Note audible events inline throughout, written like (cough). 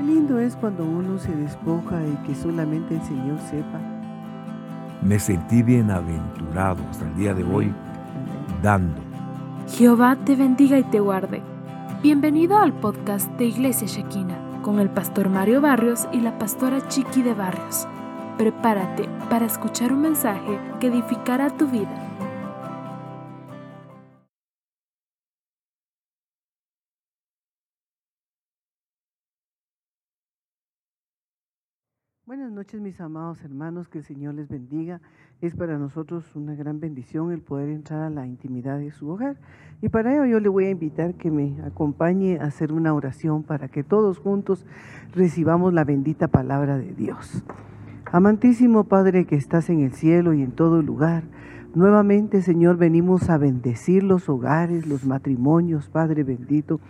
Qué lindo es cuando uno se despoja y que solamente el Señor sepa. Me sentí bienaventurado hasta el día de hoy dando. Jehová te bendiga y te guarde. Bienvenido al podcast de Iglesia Shekina con el pastor Mario Barrios y la pastora Chiqui de Barrios. Prepárate para escuchar un mensaje que edificará tu vida. Mis amados hermanos, que el Señor les bendiga. Es para nosotros una gran bendición el poder entrar a la intimidad de su hogar. Y para ello yo le voy a invitar que me acompañe a hacer una oración para que todos juntos recibamos la bendita palabra de Dios. Amantísimo Padre que estás en el cielo y en todo lugar, nuevamente Señor venimos a bendecir los hogares, los matrimonios, Padre bendito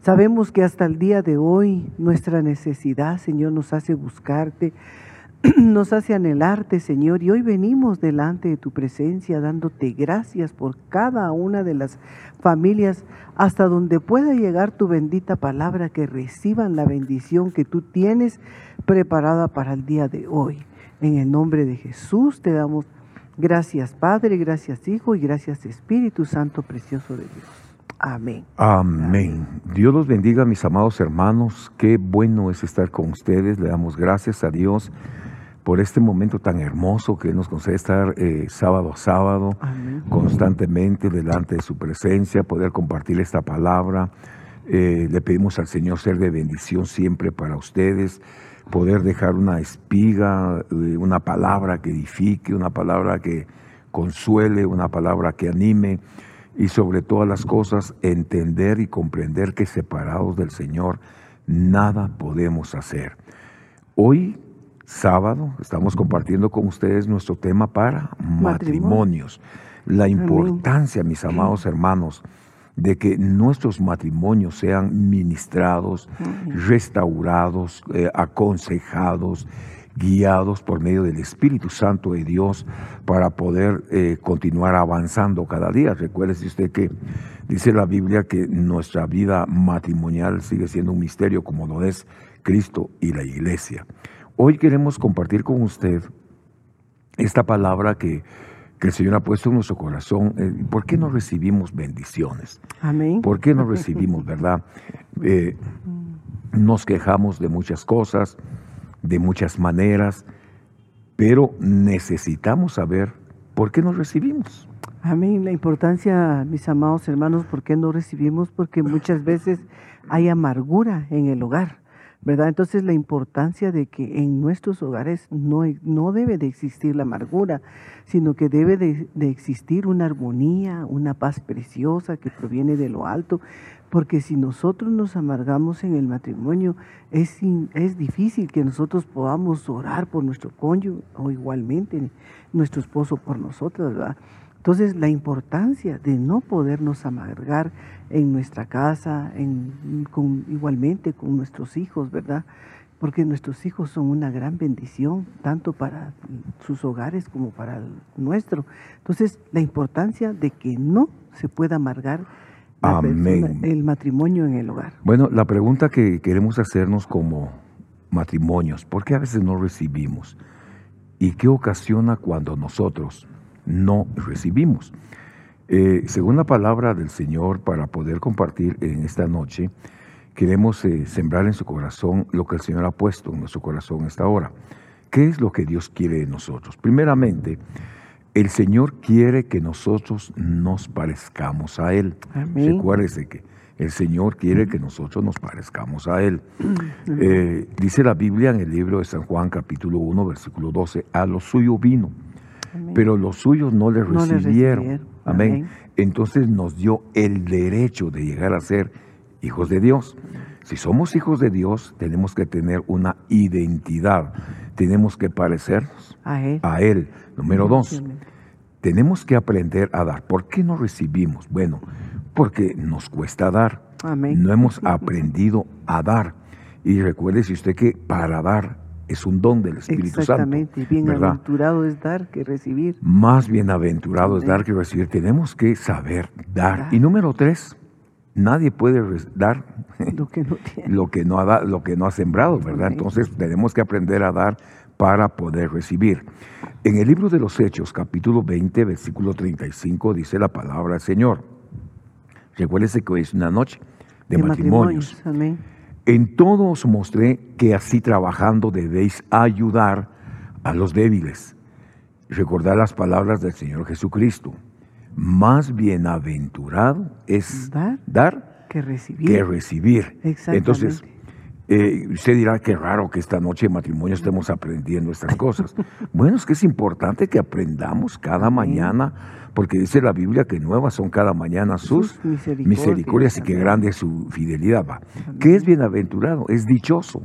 Sabemos que hasta el día de hoy nuestra necesidad, Señor, nos hace buscarte, (clears throat) nos hace anhelarte, Señor, y hoy venimos delante de tu presencia dándote gracias por cada una de las familias hasta donde pueda llegar tu bendita palabra, que reciban la bendición que tú tienes preparada para el día de hoy. En el nombre de Jesús te damos gracias, Padre, gracias, Hijo, y gracias, Espíritu Santo, precioso de Dios. Amén. Amén. Dios los bendiga, mis amados hermanos. Qué bueno es estar con ustedes. Le damos gracias a Dios por este momento tan hermoso que nos concede estar eh, sábado a sábado, constantemente delante de su presencia, poder compartir esta palabra. Eh, le pedimos al Señor ser de bendición siempre para ustedes, poder dejar una espiga, eh, una palabra que edifique, una palabra que consuele, una palabra que anime y sobre todas las cosas entender y comprender que separados del Señor nada podemos hacer. Hoy, sábado, estamos compartiendo con ustedes nuestro tema para matrimonios. La importancia, mis amados hermanos, de que nuestros matrimonios sean ministrados, restaurados, eh, aconsejados, guiados por medio del Espíritu Santo de Dios para poder eh, continuar avanzando cada día. Recuerde usted que dice la Biblia que nuestra vida matrimonial sigue siendo un misterio como lo es Cristo y la iglesia. Hoy queremos compartir con usted esta palabra que, el Señor ha puesto en nuestro corazón. Eh, ¿Por qué no recibimos bendiciones? Amén. ¿Por qué no recibimos, verdad? Eh, nos quejamos de muchas cosas, de muchas maneras, pero necesitamos saber por qué nos recibimos. Amén. La importancia, mis amados hermanos, ¿por qué no recibimos? Porque muchas veces hay amargura en el hogar, ¿verdad? Entonces la importancia de que en nuestros hogares no, no debe de existir la amargura, sino que debe de, existir una armonía, una paz preciosa que proviene de lo alto, porque si nosotros nos amargamos en el matrimonio, es, es difícil que nosotros podamos orar por nuestro cónyuge o igualmente nuestro esposo por nosotros, ¿verdad? Entonces, la importancia de no podernos amargar en nuestra casa, en, con, igualmente con nuestros hijos, ¿verdad? Porque nuestros hijos son una gran bendición, tanto para sus hogares como para el nuestro. Entonces, la importancia de que no se pueda amargar Amén. el matrimonio en el hogar. Bueno, la pregunta que queremos hacernos como matrimonios, ¿por qué a veces no recibimos? ¿Y qué ocasiona cuando nosotros no recibimos? Eh, según la palabra del Señor, para poder compartir en esta noche, queremos eh, sembrar en su corazón lo que el Señor ha puesto en nuestro corazón esta hora. ¿Qué es lo que Dios quiere de nosotros? Primeramente, el Señor quiere que nosotros nos parezcamos a Él. Recuérdese que el Señor quiere que nosotros nos parezcamos a Él. Eh, dice la Biblia en el libro de San Juan capítulo 1 versículo 12, a lo suyo vino, pero los suyos no le recibieron. Amén. Entonces nos dio el derecho de llegar a ser hijos de Dios. Si somos hijos de Dios, tenemos que tener una identidad, tenemos que parecernos a Él. Número dos, tenemos que aprender a dar. ¿Por qué no recibimos? Bueno, porque nos cuesta dar. No hemos (laughs) aprendido a dar. Y recuerde usted que para dar es un don del Espíritu Exactamente. Santo. Bienaventurado es dar que recibir. Más bienaventurado es dar que recibir. Tenemos que saber dar. Y número tres, nadie puede dar (laughs) Lo que no tiene. lo que no ha, da- lo que no ha sembrado, ¿verdad? Entonces tenemos que aprender a dar para poder recibir. En el libro de los Hechos, capítulo 20, versículo 35, dice la palabra del Señor. Recuérdese que hoy es una noche de, matrimonios. Amén. En todo os mostré que así trabajando debéis ayudar a los débiles. Recordar las palabras del Señor Jesucristo. Más bienaventurado es Dar dar que recibir. que recibir. Exactamente. Entonces, eh, usted dirá que raro que esta noche de matrimonio estemos aprendiendo estas cosas. (laughs) bueno, es que es importante que aprendamos cada mañana, porque dice la Biblia que nuevas son cada mañana sus, Sus misericordias. misericordias y que grande es su fidelidad. Va. ¿Qué es bienaventurado? Es dichoso.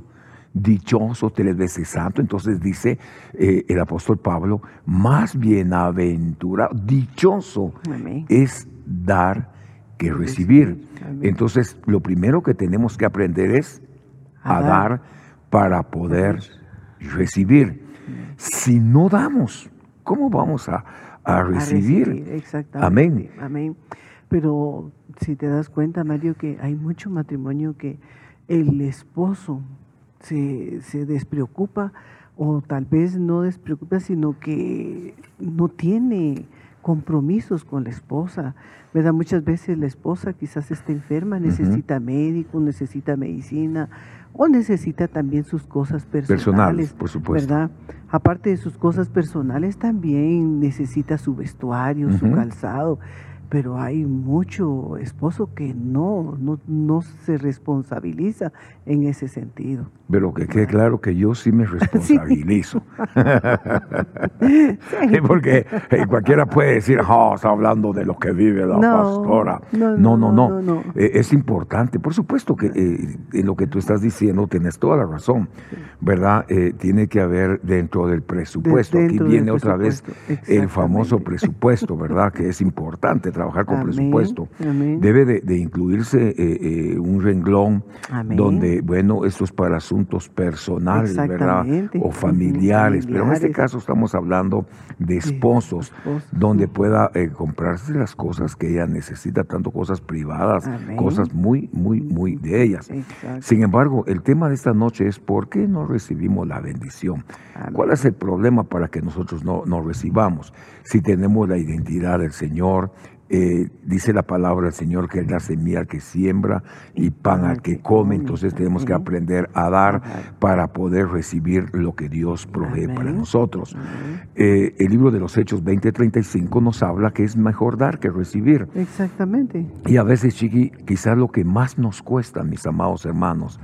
Dichoso, tres veces santo. Entonces dice eh, el apóstol Pablo, más bienaventurado, dichoso Amén. es dar que recibir. recibir. Amén. Entonces, lo primero que tenemos que aprender es a, A dar. dar. para poder recibir. Si no damos, ¿cómo vamos a, a A recibir? Exactamente. Amén. Amén. Pero si te das cuenta, Mario, que hay mucho matrimonio que el esposo se, se despreocupa o tal vez no despreocupa, sino que no tiene compromisos con la esposa, ¿verdad? Muchas veces la esposa quizás está enferma, necesita médico, necesita medicina o necesita también sus cosas personales, Personales, por supuesto. ¿verdad? Aparte de sus cosas personales, también necesita su vestuario, su calzado. Pero hay mucho esposo que no, no, no se responsabiliza en ese sentido. Pero que quede claro que yo sí me (laughs) (laughs) responsabilizo. (laughs) Sí. Porque eh, cualquiera puede decir, oh, está hablando de lo que vive la No, pastora. no, No, no. Eh, es importante. Por supuesto que eh, en lo que tú estás diciendo tienes toda la razón, ¿verdad? Eh, tiene que haber dentro del presupuesto. Aquí dentro viene otra vez el famoso presupuesto, ¿verdad? Que es importante trabajar con Amén, presupuesto. amén. Debe de, de incluirse eh, eh, un renglón Amén. donde, bueno, esto es para asuntos personales, ¿verdad? O familiares. Pero en este caso estamos hablando de esposos, esposos. donde pueda eh, comprarse las cosas que ella necesita, tanto cosas privadas, cosas muy, muy, muy de ellas. Exacto. Sin embargo, el tema de esta noche es ¿por qué no recibimos la bendición? ¿Cuál es el problema para que nosotros no, no recibamos? Si tenemos la identidad del Señor, eh, dice la palabra del Señor que es la semilla al que siembra y pan al que come, entonces tenemos que aprender a dar para poder recibir lo que Dios provee para nosotros. Eh, el libro de los Hechos 20:35 nos habla que es mejor dar que recibir. Exactamente. Y a veces, Chiqui, quizás lo que más nos cuesta, mis amados hermanos,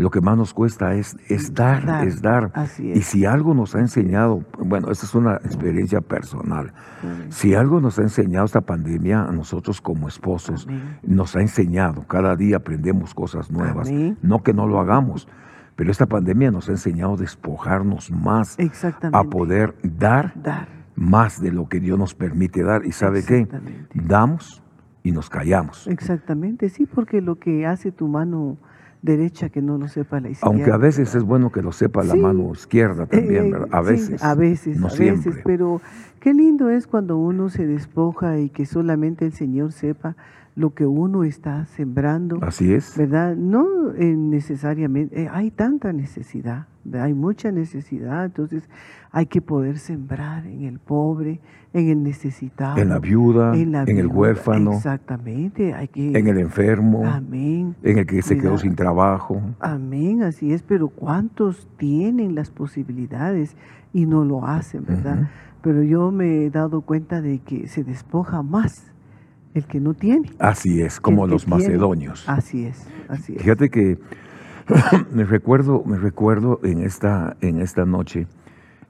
lo que más nos cuesta es, es dar, Dar, es dar. así Y si algo nos ha enseñado, bueno, esta es una experiencia personal, Amén. si algo nos ha enseñado esta pandemia a nosotros como esposos, Amén. nos ha enseñado, cada día aprendemos cosas nuevas, Amén. no que no lo hagamos, pero esta pandemia nos ha enseñado a despojarnos más, Exactamente. a poder dar dar. más de lo que Dios nos permite dar. ¿Y sabe qué? Damos y nos callamos. Exactamente, sí, porque lo que hace tu mano derecha que no lo sepa la izquierda. Aunque a veces es bueno que lo sepa la Sí. mano izquierda también, Eh, ¿verdad? A sí, veces. a veces, no a siempre. veces, pero qué lindo es cuando uno se despoja y que solamente el Señor sepa lo que uno está sembrando, Así es. ¿verdad? No eh, necesariamente, eh, hay tanta necesidad, ¿verdad? hay mucha necesidad, entonces hay que poder sembrar en el pobre, en el necesitado, En la viuda, en, la el viuda, huérfano, Exactamente, hay que... en el enfermo, Amén. en el que se quedó sin trabajo. Amén, así es, pero ¿cuántos tienen las posibilidades y no lo hacen, verdad? Pero yo me he dado cuenta de que se despoja más el que no tiene. Así es, como los tiene. macedonios. Así es, así es. Fíjate que (coughs) me recuerdo, me recuerdo en esta, en esta noche,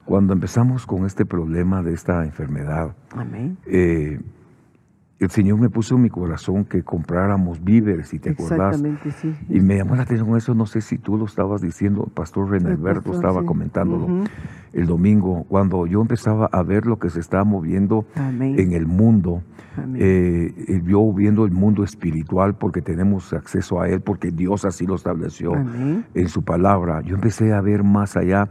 cuando empezamos con este problema de esta enfermedad, Amén. eh, el Señor me puso en mi corazón que compráramos víveres, si te acuerdas. Exactamente, sí. Y me llamó la atención eso, no sé si tú lo estabas diciendo, el pastor René Alberto estaba sí. comentándolo el domingo, cuando yo empezaba a ver lo que se estaba moviendo Amén. en el mundo, eh, eh, yo viendo el mundo espiritual porque tenemos acceso a él, porque Dios así lo estableció Amén. en su palabra, yo empecé a ver más allá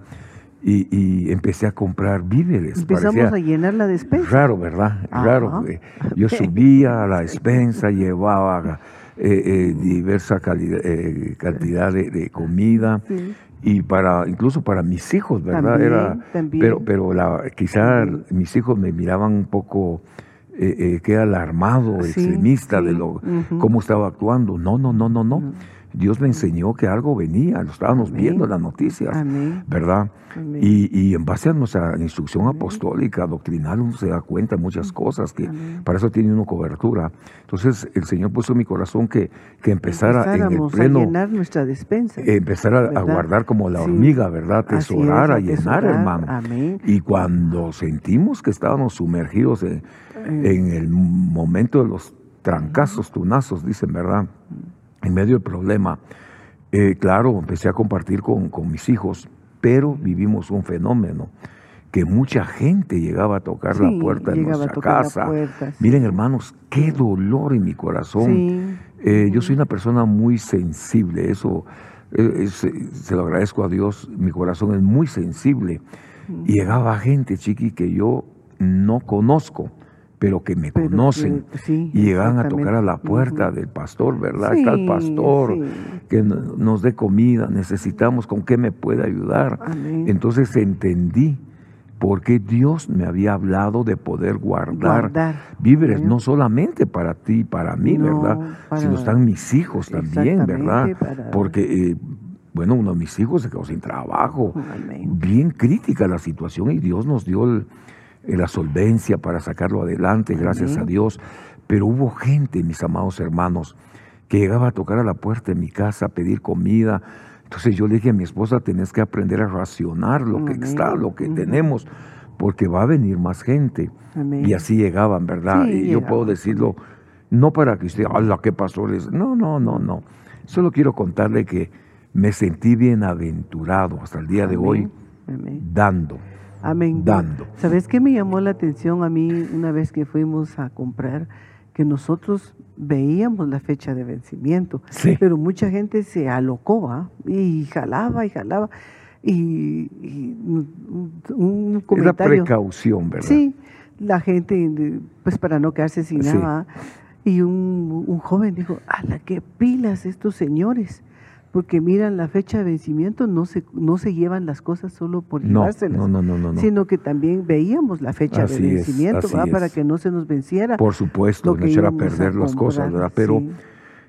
y, y empecé a comprar víveres. Empezamos Parecía a llenar la despensa. Raro, ¿verdad? Ajá. Raro. eh, Yo (laughs) subía a la despensa, llevaba eh, eh, diversa calidad, eh, cantidad de, de comida Sí. y para incluso para mis hijos, ¿verdad? También, Era, también. pero pero la, quizá mis hijos me miraban un poco eh, eh, que alarmado, Sí, extremista de lo cómo estaba actuando. No, no, no, no, no. No. Dios me enseñó que algo venía, lo estábamos Amén. viendo en las noticias, Amén. ¿verdad? Amén. Y, y en base a nuestra instrucción apostólica, doctrinal, uno se da cuenta de muchas cosas que para eso tiene uno cobertura. Entonces el Señor puso en mi corazón que, que empezara en el pleno, a llenar nuestra despensa. empezar a, guardar como la Sí. hormiga, ¿verdad? Es, Tesorar, a llenar, hermano. Amén. Y cuando sentimos que estábamos sumergidos en, en el momento de los trancazos, tunazos, dicen, ¿verdad? En medio del problema, eh, claro, empecé a compartir con, con mis hijos, pero vivimos un fenómeno que mucha gente llegaba a tocar Sí, la puerta de nuestra casa. puerta, sí. Miren, hermanos, qué dolor en mi corazón. Sí. Eh, yo soy una persona muy sensible, eso eh, se lo agradezco a Dios, mi corazón es muy sensible. Y llegaba gente, chiqui, que yo no conozco, pero que me Pero conocen. que- sí, y llegaban a tocar a la puerta del pastor, ¿verdad? Está el pastor, sí. que no- nos dé comida, necesitamos, ¿con qué me puede ayudar? Amén. Entonces entendí por qué Dios me había hablado de poder guardar, Guardar. víveres, Amén. no solamente para ti, para mí, No, ¿verdad? para- Sino están mis hijos también, ¿verdad? Para- Porque, eh, bueno, uno de mis hijos se quedó sin trabajo. Amén. Bien crítica la situación y Dios nos dio el- la solvencia para sacarlo adelante, gracias a. Dios. Pero hubo gente, mis amados hermanos, que llegaba a tocar a la puerta de mi casa a pedir comida. Entonces yo le dije a mi esposa, tenés que aprender a racionar lo que está, lo que tenemos, porque va a venir más gente. Amén. Y así llegaban, ¿verdad? Sí, y yo puedo decirlo, no para que usted, ¡hala, qué pastores! No, no, no, no. Solo quiero contarle que me sentí bienaventurado hasta el día de hoy, dando. Amén. dando. ¿Sabes qué me llamó la atención a mí una vez que fuimos a comprar? Que nosotros veíamos la fecha de vencimiento, Sí. pero mucha gente se alocó ¿ah? y jalaba y jalaba. Y, y un, comentario. precaución, ¿verdad? Sí, la gente, pues para no quedarse sin Sí. nada. Y un, un joven dijo, ¡ala, qué pilas estos señores! Porque miran la fecha de vencimiento, no se, no se llevan las cosas solo por llevárselas, no, no, no, no, no. sino que también veíamos la fecha Así de es, vencimiento ¿verdad? para es. que no se nos venciera. Por supuesto, no echar a perder las cosas, ¿verdad? Pero sí.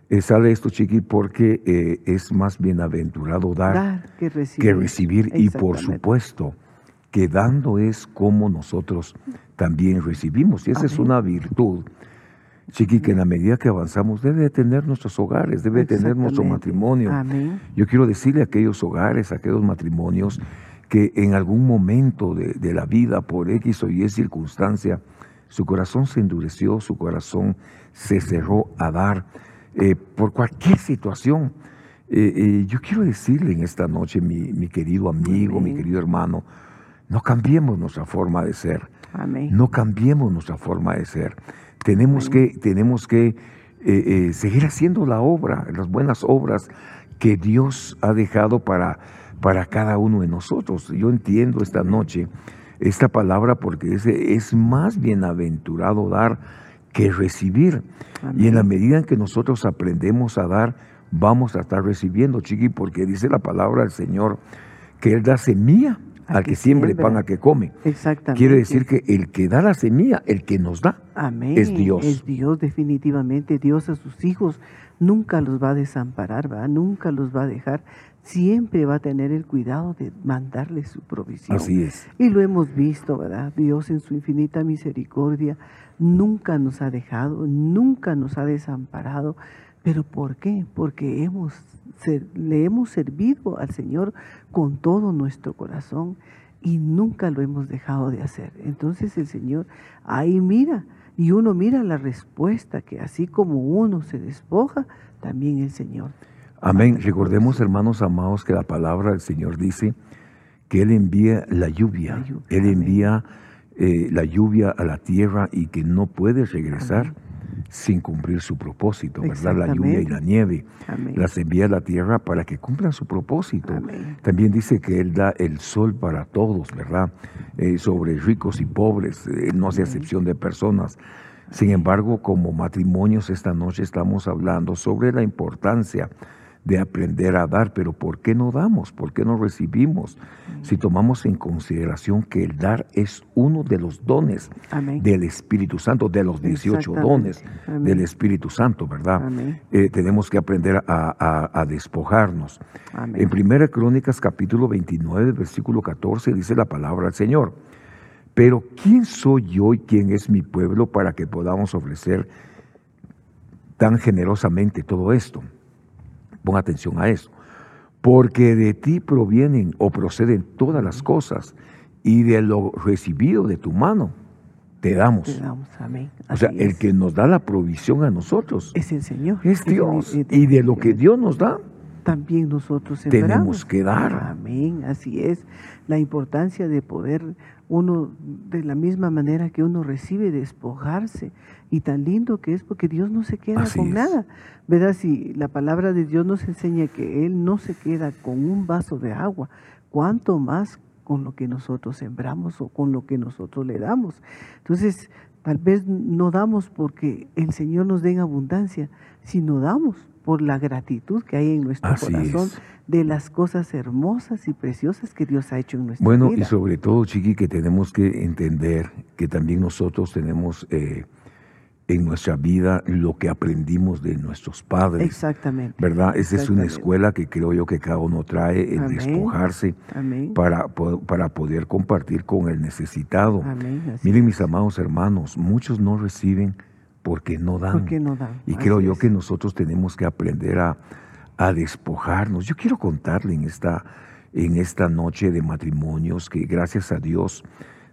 eh, sale esto, chiqui, porque eh, es más bienaventurado dar, Dar que recibir. que recibir. Y por supuesto, que dando es como nosotros también recibimos. Y esa es una virtud, chiqui, que en la medida que avanzamos debe de tener nuestros hogares, debe de tener nuestro matrimonio. Amén. Yo quiero decirle a aquellos hogares, a aquellos matrimonios, que en algún momento de, de la vida, por X o Y circunstancia, su corazón se endureció, su corazón se cerró a dar eh, por cualquier situación. Eh, eh, yo quiero decirle en esta noche, mi, mi querido amigo, mi querido hermano, no cambiemos nuestra forma de ser. Amén. No cambiemos nuestra forma de ser. Tenemos que, tenemos que eh, eh, seguir haciendo la obra, las buenas obras que Dios ha dejado para, para cada uno de nosotros. Yo entiendo esta noche esta palabra porque dice, es más bienaventurado dar que recibir. Y en la medida en que nosotros aprendemos a dar, vamos a estar recibiendo, chiqui, porque dice la palabra del Señor que Él da semilla al que siembre, pan al que come. Exactamente. Quiere decir que el que da la semilla, el que nos da, Amén. es Dios. Es Dios, definitivamente. Dios a sus hijos nunca los va a desamparar, ¿verdad? Nunca los va a dejar. Siempre va a tener el cuidado de mandarles su provisión. así es. Y lo hemos visto, ¿verdad? Dios en su infinita misericordia nunca nos ha dejado, nunca nos ha desamparado. ¿Pero por qué? Porque hemos, le hemos servido al Señor con todo nuestro corazón y nunca lo hemos dejado de hacer. Entonces el Señor ahí mira y uno mira la respuesta que así como uno se despoja, también el Señor. Amén. Recordemos, hermanos amados, que la palabra del Señor dice que Él envía la lluvia. La lluvia, Él amén. envía eh, la lluvia a la tierra y que no puede regresar sin cumplir su propósito, ¿verdad? La lluvia y la nieve. Amén. Las envía a la tierra para que cumplan su propósito. Amén. También dice que Él da el sol para todos, ¿verdad? Eh, sobre ricos y pobres, eh, no hace excepción de personas. Sin embargo, como matrimonios esta noche estamos hablando sobre la importancia de aprender a dar, pero ¿por qué no damos? ¿Por qué no recibimos? Si tomamos en consideración que el dar es uno de los dones del Espíritu Santo, de los 18 dones del Espíritu Santo, ¿verdad? Eh, tenemos que aprender a, despojarnos. En Primera Crónicas capítulo 29, versículo 14 dice la palabra del Señor. Pero ¿quién soy yo y quién es mi pueblo para que podamos ofrecer tan generosamente todo esto? Pon atención a eso. Porque de ti provienen o proceden todas las cosas y de lo recibido de tu mano te damos. Te damos, amén. o sea, el que nos da la provisión a nosotros es el Señor. Es Dios. y de lo que Dios nos da, también nosotros tenemos que dar. Amén, así es. La importancia de poder uno, de la misma manera que uno recibe, despojarse. Y tan lindo que es porque Dios no se queda con nada. ¿Verdad? Si la palabra de Dios nos enseña que Él no se queda con un vaso de agua, ¿cuánto más con lo que nosotros sembramos o con lo que nosotros le damos? Entonces, tal vez no damos porque el Señor nos dé en abundancia, sino damos por la gratitud que hay en nuestro corazón de las cosas hermosas y preciosas que Dios ha hecho en nuestra vida. Bueno, y sobre todo, Chiqui, que tenemos que entender que también nosotros tenemos eh, en nuestra vida lo que aprendimos de nuestros padres. Exactamente. ¿Verdad? Esa es una escuela que creo yo que cada uno trae, el despojarse Para, para poder compartir con el necesitado. Miren, mis amados hermanos, muchos no reciben porque no dan. Y creo yo que nosotros tenemos que aprender a, despojarnos. Yo quiero contarle en esta, en esta noche de matrimonios que gracias a Dios,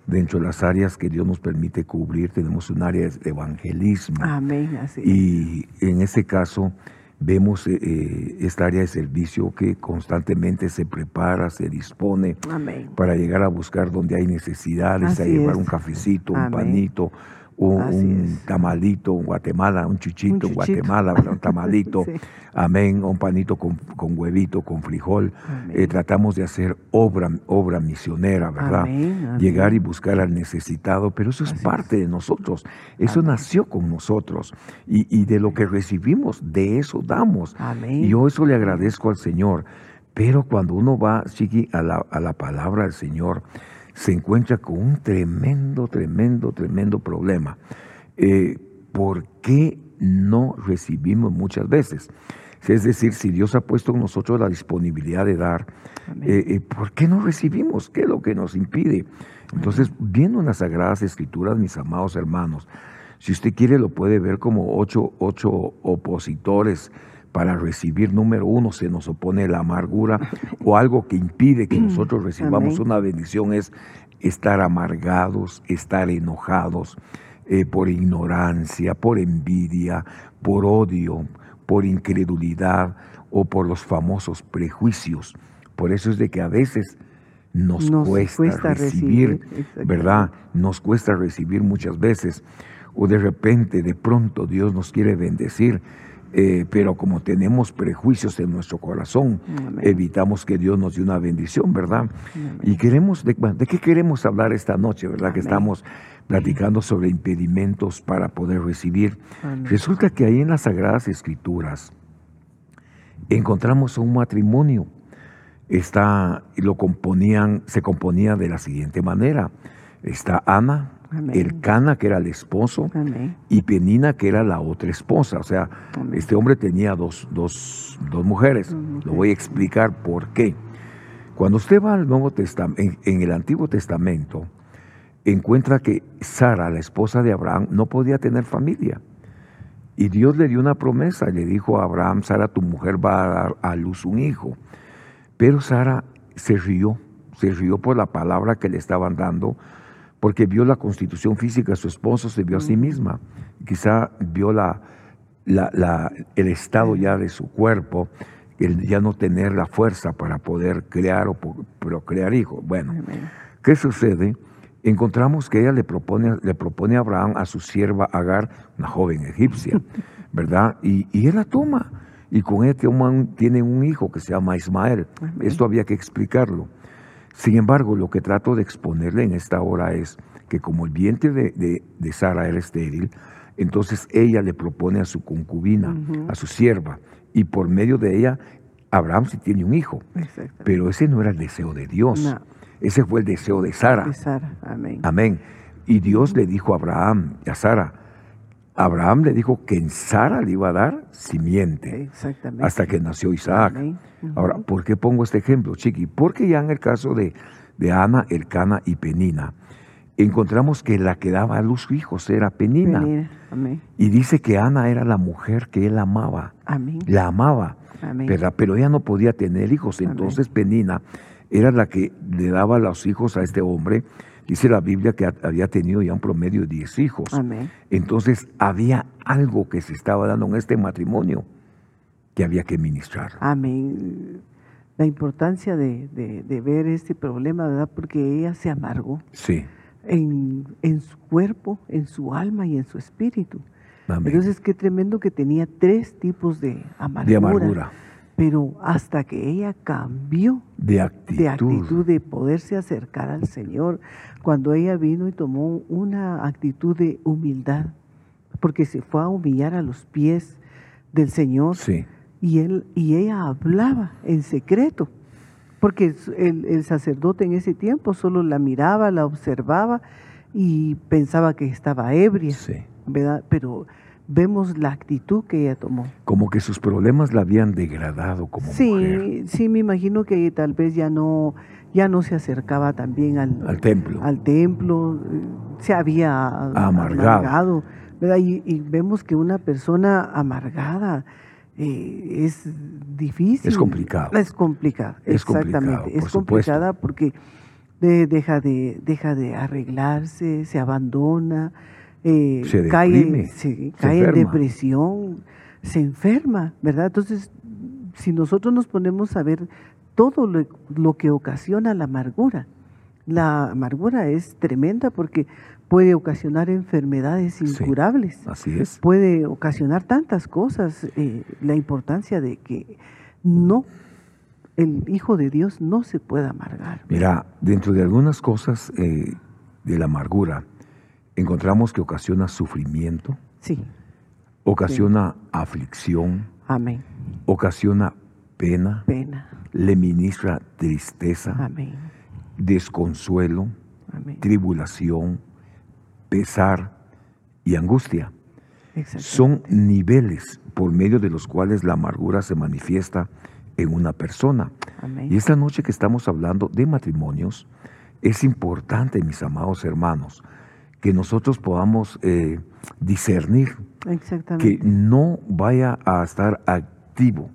dentro de las áreas que Dios nos permite cubrir, tenemos un área de evangelismo. Amén. y en ese caso vemos eh, eh, esta área de servicio que constantemente se prepara, se dispone para llegar a buscar donde hay necesidades, a llevar un cafecito, un panito, un, tamalito en Guatemala, un chuchito, en Guatemala, un (laughs) tamalito, amén, un panito con, huevito, con frijol. Eh, tratamos de hacer obra, obra misionera, ¿verdad? Llegar y buscar al necesitado, pero eso es parte de nosotros, eso nació con nosotros y, de lo que recibimos, de eso damos. Y yo eso le agradezco al Señor. Pero cuando uno va, Chiqui, a la, a la palabra del Señor, se encuentra con un tremendo, tremendo, tremendo problema. Eh, ¿Por qué no recibimos muchas veces? Es decir, si Dios ha puesto en nosotros la disponibilidad de dar, eh, eh, ¿por qué no recibimos? ¿Qué es lo que nos impide? Entonces, viendo en las Sagradas Escrituras, mis amados hermanos, si usted quiere lo puede ver como ocho, ocho opositores para recibir, número uno, se nos opone la amargura o algo que impide que nosotros recibamos una bendición es estar amargados, estar enojados eh, por ignorancia, por envidia, por odio, por incredulidad o por los famosos prejuicios. Por eso es de que a veces nos, cuesta, recibir, ¿verdad? Nos cuesta recibir muchas veces. O de repente, de pronto, Dios nos quiere bendecir eh, pero como tenemos prejuicios en nuestro corazón, evitamos que Dios nos dé una bendición, ¿verdad? Y queremos, de, qué queremos hablar esta noche, verdad? Que estamos platicando sobre impedimentos para poder recibir. Resulta que ahí en las Sagradas Escrituras encontramos un matrimonio. Está, lo componían, se componía de la siguiente manera. Está Ana, el Cana, que era el esposo, y Penina, que era la otra esposa. O sea, este hombre tenía dos, dos, dos mujeres. Lo voy a explicar por qué. Cuando usted va al Nuevo Testamento, en, el Antiguo Testamento, encuentra que Sara, la esposa de Abraham, no podía tener familia. Y Dios le dio una promesa, le dijo a Abraham, Sara, tu mujer va a dar a luz un hijo. Pero Sara se rió, se rió por la palabra que le estaban dando, porque vio la constitución física de su esposo, se vio a sí misma, quizá vio la, el estado ya de su cuerpo, el ya no tener la fuerza para poder crear o procrear hijos. Bueno, ¿qué sucede? Encontramos que ella le propone, le propone a Abraham a su sierva Agar, una joven egipcia, (laughs) ¿verdad? Y, y él la toma. Y con ella tiene un hijo que se llama Ismael. Esto había que explicarlo. Sin embargo, lo que trato de exponerle en esta hora es que como el vientre de, Sara era estéril, Entonces ella le propone a su concubina, a su sierva, y por medio de ella Abraham sí tiene un hijo. Pero ese no era el deseo de Dios. Ese fue el deseo de Sara. De Sara, amén. Amén. Y Dios le dijo a Abraham y a Sara, Abraham le dijo que en Sara le iba a dar simiente. Exactamente. Hasta que nació Isaac. Ahora, ¿por qué pongo este ejemplo, Chiqui? Porque ya en el caso de, de Ana, Elcana y Penina, encontramos que la que daba a luz hijos era Penina. Amén. Y dice que Ana era la mujer que él amaba. Amén. La amaba. ¿verdad? Pero ella no podía tener hijos. Entonces Penina era la que le daba los hijos a este hombre. Dice la Biblia que había tenido ya un promedio de 10 hijos. Amén. Entonces había algo que se estaba dando en este matrimonio que había que ministrar. Amén. La importancia de, de, ver este problema, ¿verdad? Porque ella se amargó. Sí. En, en su cuerpo, en su alma y en su espíritu. Entonces, qué tremendo que tenía tres tipos de amargura. De amargura. Pero hasta que ella cambió de actitud. de actitud, de poderse acercar al Señor, cuando ella vino y tomó una actitud de humildad, porque se fue a humillar a los pies del Señor. Sí. Y, él, y ella hablaba en secreto, porque el, el sacerdote en ese tiempo solo la miraba, la observaba y pensaba que estaba ebria. Sí. ¿verdad? Pero vemos la actitud que ella tomó. Como que sus problemas la habían degradado como sí, mujer. Sí, me imagino que tal vez ya no, ya no se acercaba también al, al templo. Al templo, se había amargado. ¿verdad? Y, vemos que una persona amargada eh, es difícil. Es complicado. Es complicada, exactamente. es complicada porque deja, de, deja de arreglarse, se abandona eh, cae, cae en depresión, se enferma, ¿verdad? Entonces, si nosotros nos ponemos a ver todo lo, que ocasiona la amargura, la amargura es tremenda porque puede ocasionar enfermedades incurables. así es. Puede ocasionar tantas cosas. Eh, la importancia de que no, el Hijo de Dios no se pueda amargar. Mira, dentro de algunas cosas eh, de la amargura, encontramos que ocasiona sufrimiento, sí. ocasiona aflicción, Amén. ocasiona pena, pena, le ministra tristeza, Amén. desconsuelo, tribulación, pesar y angustia. Son niveles por medio de los cuales la amargura se manifiesta en una persona. Y esta noche que estamos hablando de matrimonios, es importante, mis amados hermanos, que nosotros podamos eh, discernir que no vaya a estar activo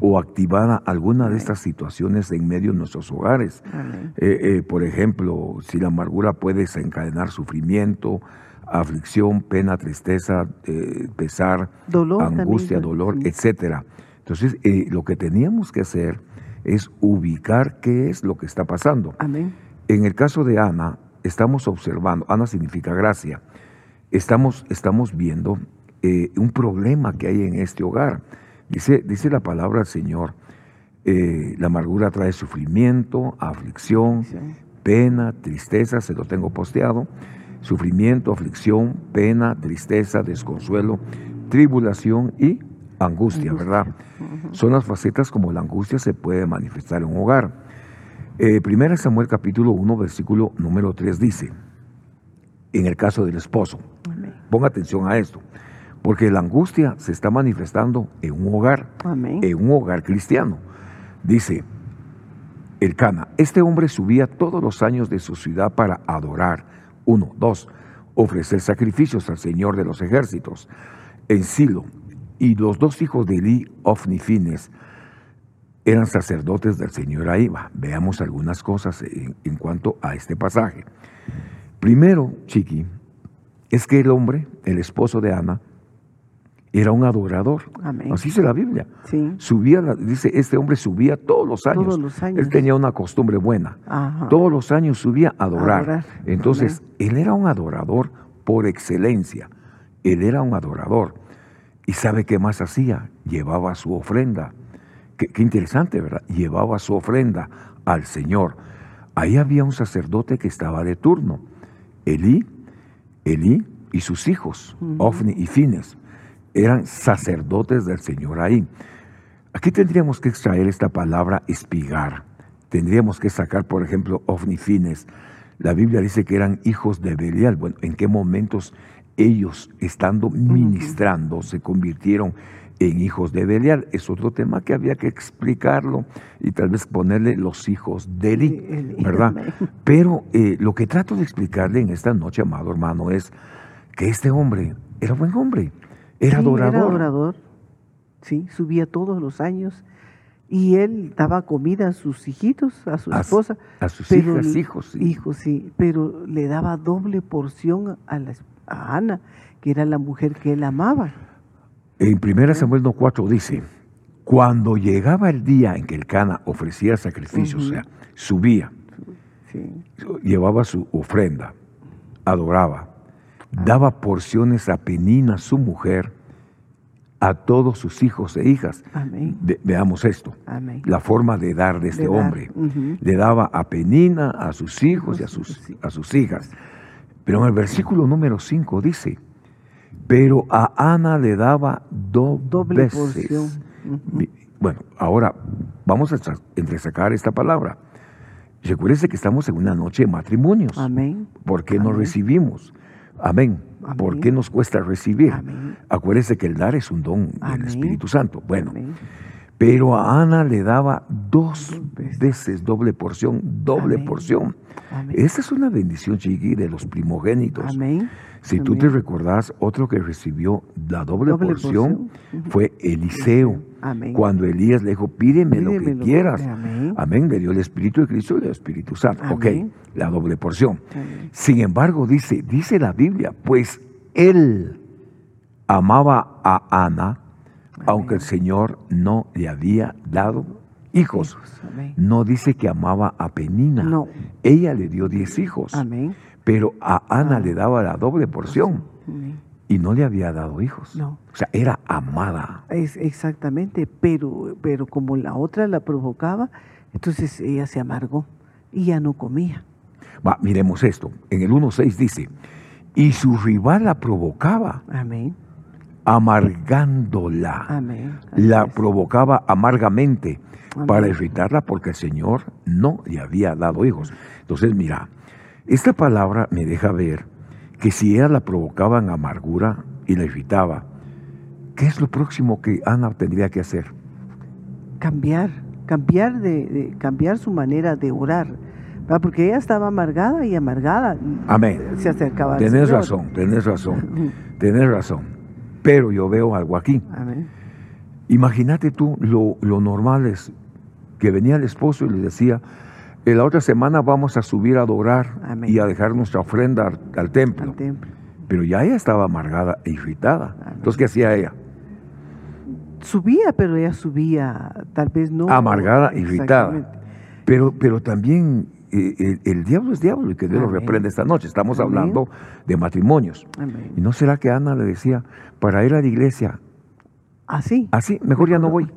o activada alguna de estas situaciones en medio de nuestros hogares. Eh, eh, por ejemplo, si la amargura puede desencadenar sufrimiento, aflicción, pena, tristeza, pesar, angustia, dolor, etcétera. Entonces, lo que teníamos que hacer es ubicar qué es lo que está pasando. En el caso de Ana, estamos observando, Ana significa gracia, estamos, estamos viendo eh, un problema que hay en este hogar. Dice, dice la palabra del Señor, eh, la amargura trae sufrimiento, aflicción, pena, tristeza, se lo tengo posteado, sufrimiento, aflicción, pena, tristeza, desconsuelo, tribulación y angustia, ¿verdad? Son las facetas como la angustia se puede manifestar en un hogar. Eh, primera Samuel capítulo 1, versículo número 3 dice, en el caso del esposo, ponga atención a esto, porque la angustia se está manifestando en un hogar, en un hogar cristiano. Dice, el Cana, este hombre subía todos los años de su ciudad para adorar. Uno, dos, ofrecer sacrificios al Señor de los ejércitos. En Silo, y los dos hijos de Eli, Ofni Fines, eran sacerdotes del Señor Aiba. Veamos algunas cosas en, cuanto a este pasaje. Primero, Chiqui, es que el hombre, el esposo de Ana, era un adorador. Así dice la Biblia. Subía, dice, este hombre subía todos los años. Él tenía una costumbre buena. Todos los años subía a adorar. Entonces, él era un adorador por excelencia. Él era un adorador. ¿Y sabe qué más hacía? Llevaba su ofrenda Qué, interesante, ¿verdad? Llevaba su ofrenda al Señor. Ahí había un sacerdote que estaba de turno. Elí, Elí y sus hijos, Ofni y Fines, eran sacerdotes del Señor ahí. Aquí tendríamos que extraer esta palabra espigar. Tendríamos que sacar, por ejemplo, Ofni y Fines. La Biblia dice que eran hijos de Belial. Bueno, ¿en qué momentos ellos, estando ministrando, se convirtieron en hijos de Belial? Es otro tema que había que explicarlo y tal vez ponerle los hijos de Eli, ¿verdad? (laughs) Pero eh, lo que trato de explicarle en esta noche, amado hermano, es que este hombre era buen hombre, era adorador. Era adorador, sí, subía todos los años y él daba comida a sus hijitos, a su esposa. A sus hijas, hijos. Sí. Hijos, sí, pero le daba doble porción a, la, a Ana, que era la mujer que él amaba. En 1 Samuel 4 dice, cuando llegaba el día en que el Cana ofrecía sacrificio, o sea, subía, llevaba su ofrenda, adoraba, daba porciones a Penina, su mujer, a todos sus hijos e hijas. veamos esto, la forma de dar de este hombre. Le daba a Penina, a sus hijos y a sus, a sus hijas. Pero en el versículo número 5 dice, pero a Ana le daba doble porción. Bueno, ahora vamos a entresacar esta palabra. Recuérdese que estamos en una noche de matrimonios. Amén. ¿Por qué no recibimos? Amén. ¿Por qué nos cuesta recibir? Acuérdese que el dar es un don del Espíritu Santo. Bueno, pero a Ana le daba dos veces doble porción, doble porción. Esta es una bendición, Chiqui, de los primogénitos. Amén. Si tú te recordás, otro que recibió la doble, porción, fue Eliseo. Cuando Elías le dijo, pídeme, lo que quieras. Amén. Le dio el Espíritu de Cristo y el Espíritu Santo. Ok, la doble porción. Sin embargo, dice, dice la Biblia, pues él amaba a Ana, aunque el Señor no le había dado hijos. No dice que amaba a Penina. No. Ella le dio diez hijos. Amén. Pero a Ana le daba la doble porción. Y no le había dado hijos. No. O sea, era amada. Es, exactamente, pero, pero como la otra la provocaba, entonces ella se amargó y ya no comía. Va, miremos esto. En el 1.6 dice, y su rival la provocaba. Amén. Amargándola. Amén. La provocaba amargamente para irritarla porque el Señor no le había dado hijos. Entonces, mira, esta palabra me deja ver que si ella la provocaba en amargura y la irritaba, ¿qué es lo próximo que Ana tendría que hacer? Cambiar, cambiar, de, cambiar su manera de orar. Porque ella estaba amargada y amargada. Amén. Se acercaba Tenés razón, tenés razón, (laughs) tenés razón. Pero yo veo algo aquí. Amén. Imagínate tú, lo, lo normal es que venía el esposo y le decía, la otra semana vamos a subir a adorar y a dejar nuestra ofrenda al, templo. Pero ya ella estaba amargada e irritada. Entonces, ¿qué hacía ella? Subía, pero ella subía, tal vez no. Amargada, irritada. Pero, pero también eh, el, diablo es diablo y que Dios lo reprende esta noche. Estamos hablando de matrimonios. ¿Y no será que Ana le decía, para ir a la iglesia? Así. Así, mejor ya no voy.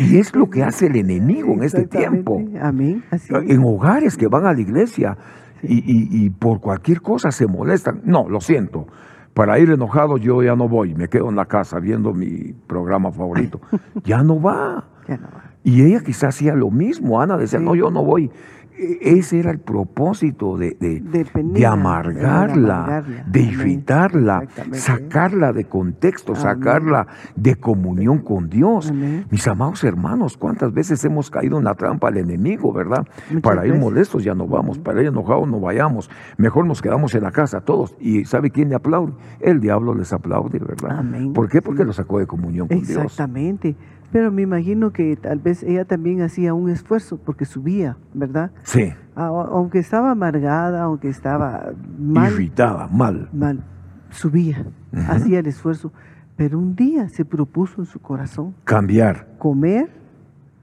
Y es lo que hace el enemigo en este tiempo. Amén. En hogares que van a la iglesia y, por cualquier cosa se molestan. No, lo siento. Para ir enojado yo ya no voy, me quedo en la casa viendo mi programa favorito. (laughs) ya no va. Ya no va. Y ella quizás hacía lo mismo. Ana decía, no, yo no voy. Ese era el propósito de, de, amargarla, de, irritarla, sacarla de contexto, sacarla de comunión con Dios. Mis amados hermanos, ¿cuántas veces hemos caído en la trampa del enemigo, verdad? para ir molestos ya no vamos, para ir enojados no vayamos. Mejor nos quedamos en la casa todos. ¿Y sabe quién le aplaude? El diablo les aplaude, ¿verdad? ¿Por qué? Porque lo sacó de comunión con Dios. Exactamente. Pero me imagino que tal vez ella también hacía un esfuerzo porque subía, ¿verdad? Sí. aunque estaba amargada, aunque estaba mal. Irritada, mal. Mal. Subía, hacía el esfuerzo. Pero un día se propuso en su corazón. Cambiar. Comer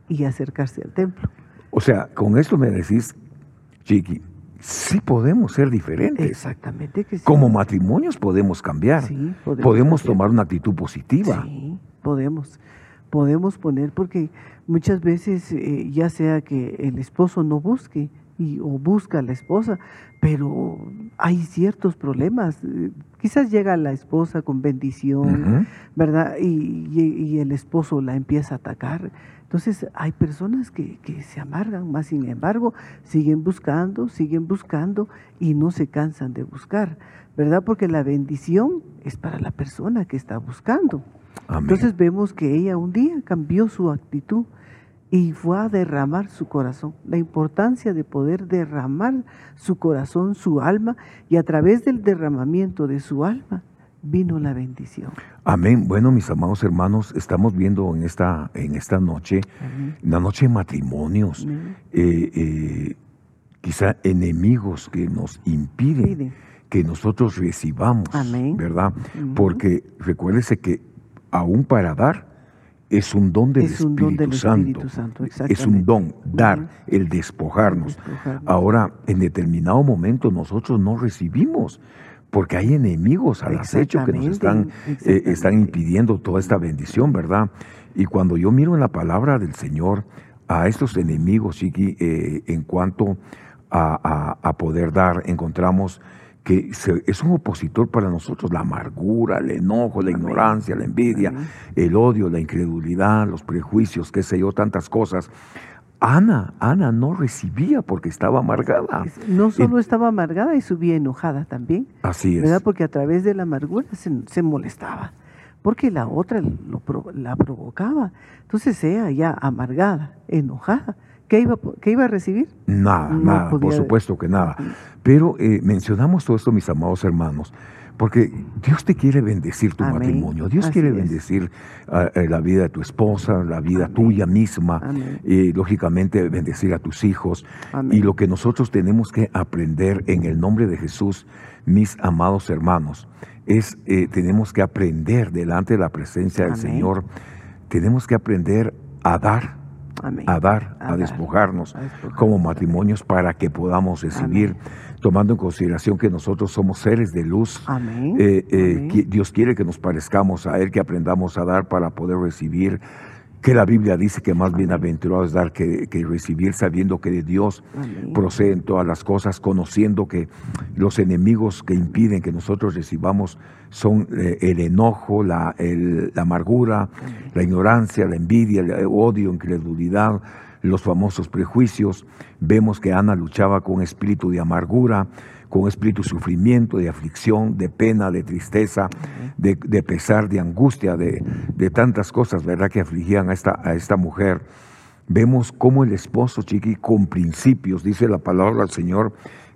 y acercarse al templo. O sea, con esto me decís, Chiqui, sí podemos ser diferentes. Exactamente que sí. Como matrimonios podemos cambiar. Sí, podemos, podemos tomar una actitud positiva. Sí, podemos podemos poner, porque muchas veces, eh, ya sea que el esposo no busque, y, o busca a la esposa, pero hay ciertos problemas. Eh, Quizás llega la esposa con bendición. ¿verdad? Y, y- y el esposo la empieza a atacar. Entonces hay personas que, que se amargan, más sin embargo, siguen buscando, siguen buscando y no se cansan de buscar, ¿verdad? Porque la bendición es para la persona que está buscando. Amén. Entonces vemos que ella un día cambió su actitud y fue a derramar su corazón. La importancia de poder derramar su corazón, su alma, y a través del derramamiento de su alma vino la bendición. Amén. Bueno, mis amados hermanos, estamos viendo en esta, en esta noche, Amén. la noche de matrimonios, Amén. eh, eh, quizá enemigos que nos impiden Pide. que nosotros recibamos, Amén. ¿verdad? Ujú. Porque recuérdese que aún para dar es un don del, Es un Espíritu, don del Santo. Espíritu Santo, Es un don, dar, el despojarnos. Despojarnos. Ahora, en determinado momento nosotros no recibimos, porque hay enemigos al acecho que nos están, eh, están impidiendo toda esta bendición, ¿verdad? Y cuando yo miro en la palabra del Señor a estos enemigos, Chiqui, eh, en cuanto a, a- a poder dar, encontramos que se- es un opositor para nosotros, la amargura, el enojo, la Amén. ignorancia, la envidia, Amén. el odio, la incredulidad, los prejuicios, qué sé yo, tantas cosas. Ana, Ana no recibía porque estaba amargada. No solo estaba amargada y subía enojada también, Así es. ¿verdad? Porque a través de la amargura se, se molestaba, porque la otra lo la provocaba. Entonces ella ya amargada, enojada, ¿qué iba, qué iba a recibir? Nada, No nada, por supuesto que nada. Pero eh, mencionamos todo esto, mis amados hermanos, porque Dios te quiere bendecir tu Amén. matrimonio. Dios Así quiere es. bendecir ah, eh, la vida de tu esposa, la vida Amén. tuya misma, y lógicamente bendecir a tus hijos. Amén. Y lo que nosotros tenemos que aprender en el nombre de Jesús, mis amados hermanos, es eh, tenemos que aprender delante de la presencia del. Señor, tenemos que aprender a dar, Amén. a dar, A a, dar, despojarnos a como matrimonios para que podamos recibir, tomando en consideración que nosotros somos seres de luz. Amén. Eh, eh, Dios quiere que nos parezcamos a Él, que aprendamos a dar para poder recibir. Que la Biblia dice que más bienaventurado es dar que, que recibir, sabiendo que de Dios Amén. proceden todas las cosas, conociendo que los enemigos que impiden que nosotros recibamos son eh, el enojo, la, el- la amargura, la ignorancia, la envidia, el odio, incredulidad, los famosos prejuicios. Vemos que Ana luchaba con espíritu de amargura, con espíritu de sufrimiento, de aflicción, de pena, de tristeza, de, de pesar, de angustia, de, de tantas cosas, ¿verdad?, que afligían a esta, a esta mujer. Vemos cómo el esposo, chiqui, con principios, dice la palabra del Señor,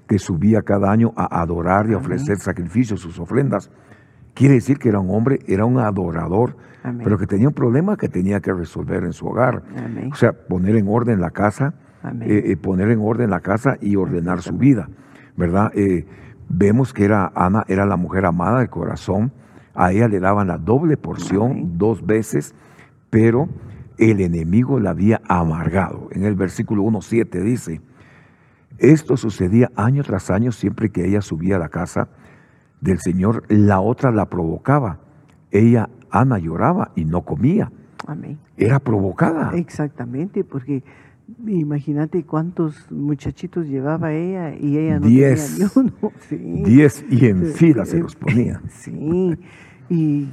que subía cada año a adorar y a ofrecer sacrificios, sus ofrendas. Quiere decir que era un hombre, era un adorador, Amén. pero que tenía un problema que tenía que resolver en su hogar. Amén. O sea, poner en orden la casa, eh, eh, poner en orden la casa y ordenar su vida, ¿verdad? Eh, vemos que era Ana, era la mujer amada del corazón, a ella le daban la doble porción Amén. dos veces, pero el enemigo la había amargado. En el versículo 1.7 dice, esto sucedía año tras año siempre que ella subía a la casa del Señor, la otra la provocaba. Ella, Ana, lloraba y no comía. Amén. Era provocada. Exactamente, porque imagínate cuántos muchachitos llevaba ella y ella no Diez. tenía ni uno. (laughs) Sí. Diez y en Sí, fila se eh, los ponía. (laughs) Sí, y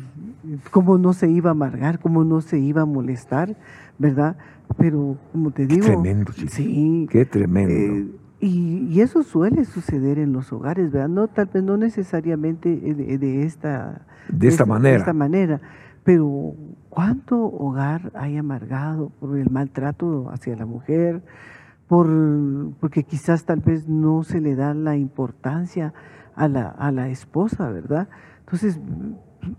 cómo no se iba a amargar, cómo no se iba a molestar, ¿verdad? Pero como te digo, tremendo, chico. sí, Qué tremendo. eh, y, y eso suele suceder en los hogares, ¿verdad? No, tal vez no necesariamente de, de esta, De esta manera. de esta manera, pero ¿cuánto hogar hay amargado por el maltrato hacia la mujer? Por, porque quizás tal vez no se le da la importancia a la, a la esposa, ¿verdad? Entonces,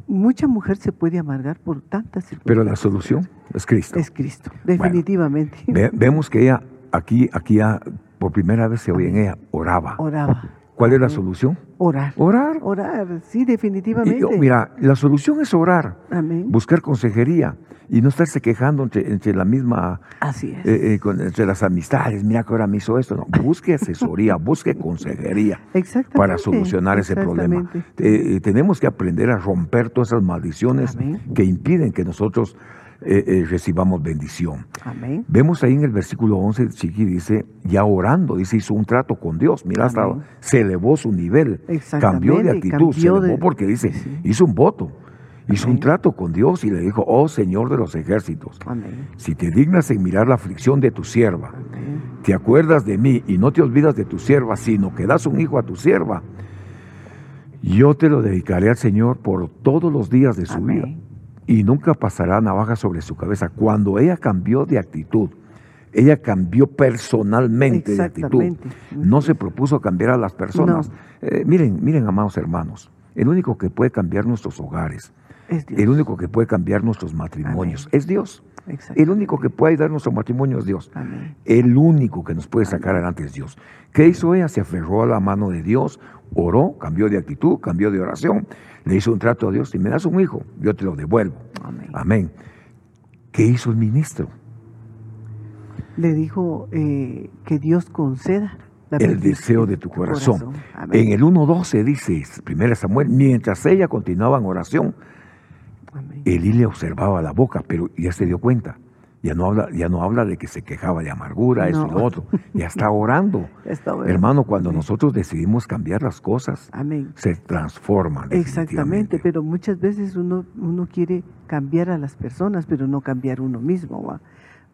mucha mujer se puede amargar por tantas circunstancias. Pero la solución es Cristo. es Cristo, definitivamente. Ve- vemos que ella, aquí, aquí ya, por primera vez se oye en ella, oraba. Oraba. ¿Cuál es la solución? Orar. Orar. Orar, sí, definitivamente. oh, mira, la solución es orar, Amén. buscar consejería y no estarse quejando entre, entre la misma, Así es. eh, eh, con- entre las amistades. Mira que ahora me hizo esto. No, busque asesoría, (laughs) busque consejería. Exactamente. para solucionar ese problema. Eh, eh, tenemos que aprender a romper todas esas maldiciones Amén. que impiden que nosotros eh, eh, recibamos bendición. Amén. Vemos ahí en el versículo 11, Chiqui dice, ya orando, dice, hizo un trato con Dios. Mira, hasta se elevó su nivel, cambió de actitud, se de- elevó porque dice, Sí. hizo un voto, hizo un trato con Dios y le dijo, oh Señor de los ejércitos, Amén. si te dignas en mirar la aflicción de tu sierva, Amén. te acuerdas de mí y no te olvidas de tu sierva, sino que das un hijo a tu sierva, yo te lo dedicaré al Señor por todos los días de su vida. Y nunca pasará navaja sobre su cabeza. Cuando ella cambió de actitud, ella cambió personalmente de actitud. No se propuso cambiar a las personas. No. Eh, miren, miren, amados hermanos, el único que puede cambiar nuestros hogares, Es Dios. el único que puede cambiar nuestros matrimonios es Dios. El único que puede ayudar a nuestro matrimonio es Dios. Amén. El único que nos puede sacar adelante es Dios. ¿Qué hizo ella? Se aferró a la mano de Dios, oró, cambió de actitud, cambió de oración, le hizo un trato a Dios. Si me das un hijo, yo te lo devuelvo. Amén. Amén. ¿Qué hizo el ministro? Le dijo eh, que Dios conceda El deseo de tu corazón. En el 1.12 dice, 1 Samuel, mientras ella continuaba en oración, Amén. Elí le observaba la boca, pero ya se dio cuenta. Ya no habla, ya no habla de que se quejaba de amargura, eso y No. lo otro. Ya está orando. (laughs) Está. Hermano, cuando Amén. nosotros decidimos cambiar las cosas, Amén. se transforman. Exactamente, pero muchas veces uno, uno quiere cambiar a las personas, pero no cambiar uno mismo. ¿va?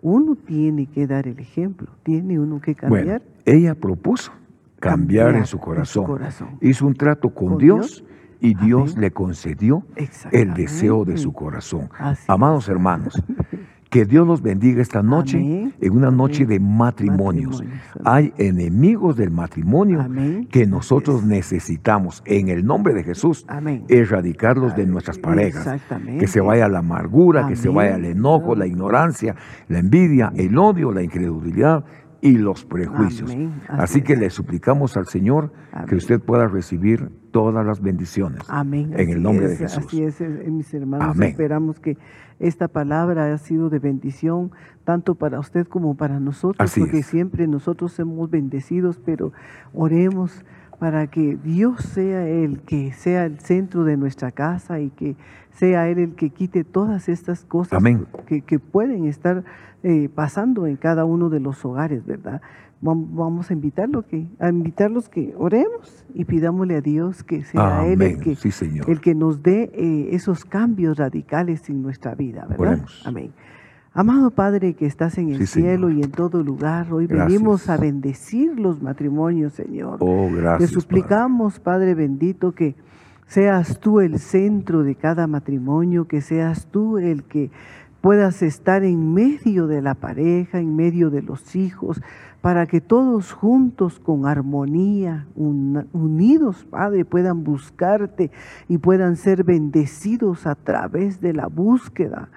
Uno tiene que dar el ejemplo, tiene uno que Bueno, cambiar. ella propuso cambiar, Cambiar en su en su corazón. Hizo un trato con, Con Dios, Dios. y Dios Amén. le concedió el deseo de su corazón. Así Amados hermanos, (laughs) que Dios los bendiga esta noche Amén. en una noche Amén. de matrimonios. Hay enemigos del matrimonio Amén. que nosotros es. necesitamos en el nombre de Jesús Amén. erradicarlos de nuestras parejas. Que se vaya la amargura, que se vaya el enojo, la ignorancia, la envidia, el odio, la incredulidad y los prejuicios. Amén. Así Así que le suplicamos al Señor que usted pueda recibir todas las bendiciones. Amén. En el nombre de es, Jesús. Así es, eh, mis hermanos. Amén. Esperamos que esta palabra ha sido de bendición tanto para usted como para nosotros, Así porque es. siempre nosotros somos bendecidos, pero oremos para que Dios sea el que sea el centro de nuestra casa y que sea Él el que quite todas estas cosas Amén. que, que pueden estar eh, pasando en cada uno de los hogares, ¿verdad? Vam- Vamos a invitarlo que, a invitarlos que oremos y pidámosle a Dios que sea Él el que, Sí, el que nos dé eh, esos cambios radicales en nuestra vida, ¿verdad? Oremos. Amén. Amado Padre que estás en el Sí, cielo Señor. y en todo lugar, hoy Gracias. venimos a bendecir los matrimonios, Señor. Oh, Te gracias. suplicamos, Padre bendito, que seas tú el centro de cada matrimonio, que seas tú el que puedas estar en medio de la pareja, en medio de los hijos, para que todos juntos con armonía, un- unidos, Padre, puedan buscarte y puedan ser bendecidos a través de la búsqueda.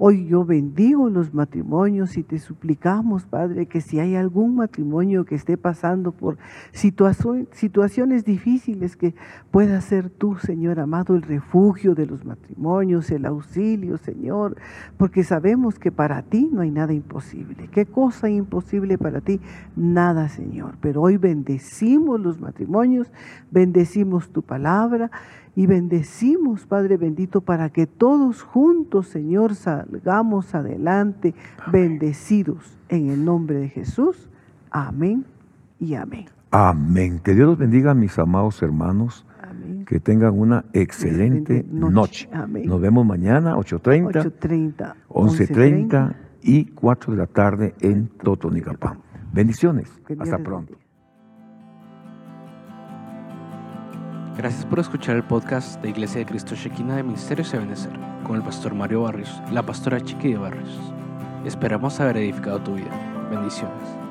Hoy yo bendigo los matrimonios y te suplicamos, Padre, que si hay algún matrimonio que esté pasando por situacio- situaciones difíciles, que pueda ser tú, Señor amado, el refugio de los matrimonios, el auxilio, Señor, porque sabemos que para ti no hay nada imposible. ¿Qué cosa imposible para ti? Nada, Señor. Pero hoy bendecimos los matrimonios, bendecimos tu palabra y bendecimos, Padre bendito, para que todos juntos, Señor, salgamos adelante bendecidos en el nombre de Jesús. Amén y amén. Amén. Que Dios los bendiga, mis amados hermanos. Amén. Que tengan una excelente noche. noche. Amén. Nos vemos mañana, 8.30, 8.30, 11.30 y 4 de la tarde en Totonicapán. Bendiciones. Hasta pronto. Gracias por escuchar el podcast de Iglesia de Cristo Shekinah de Ministerios de Benecer con el pastor Mario Barrios la pastora Chiqui de Barrios. Esperamos haber edificado tu vida. Bendiciones.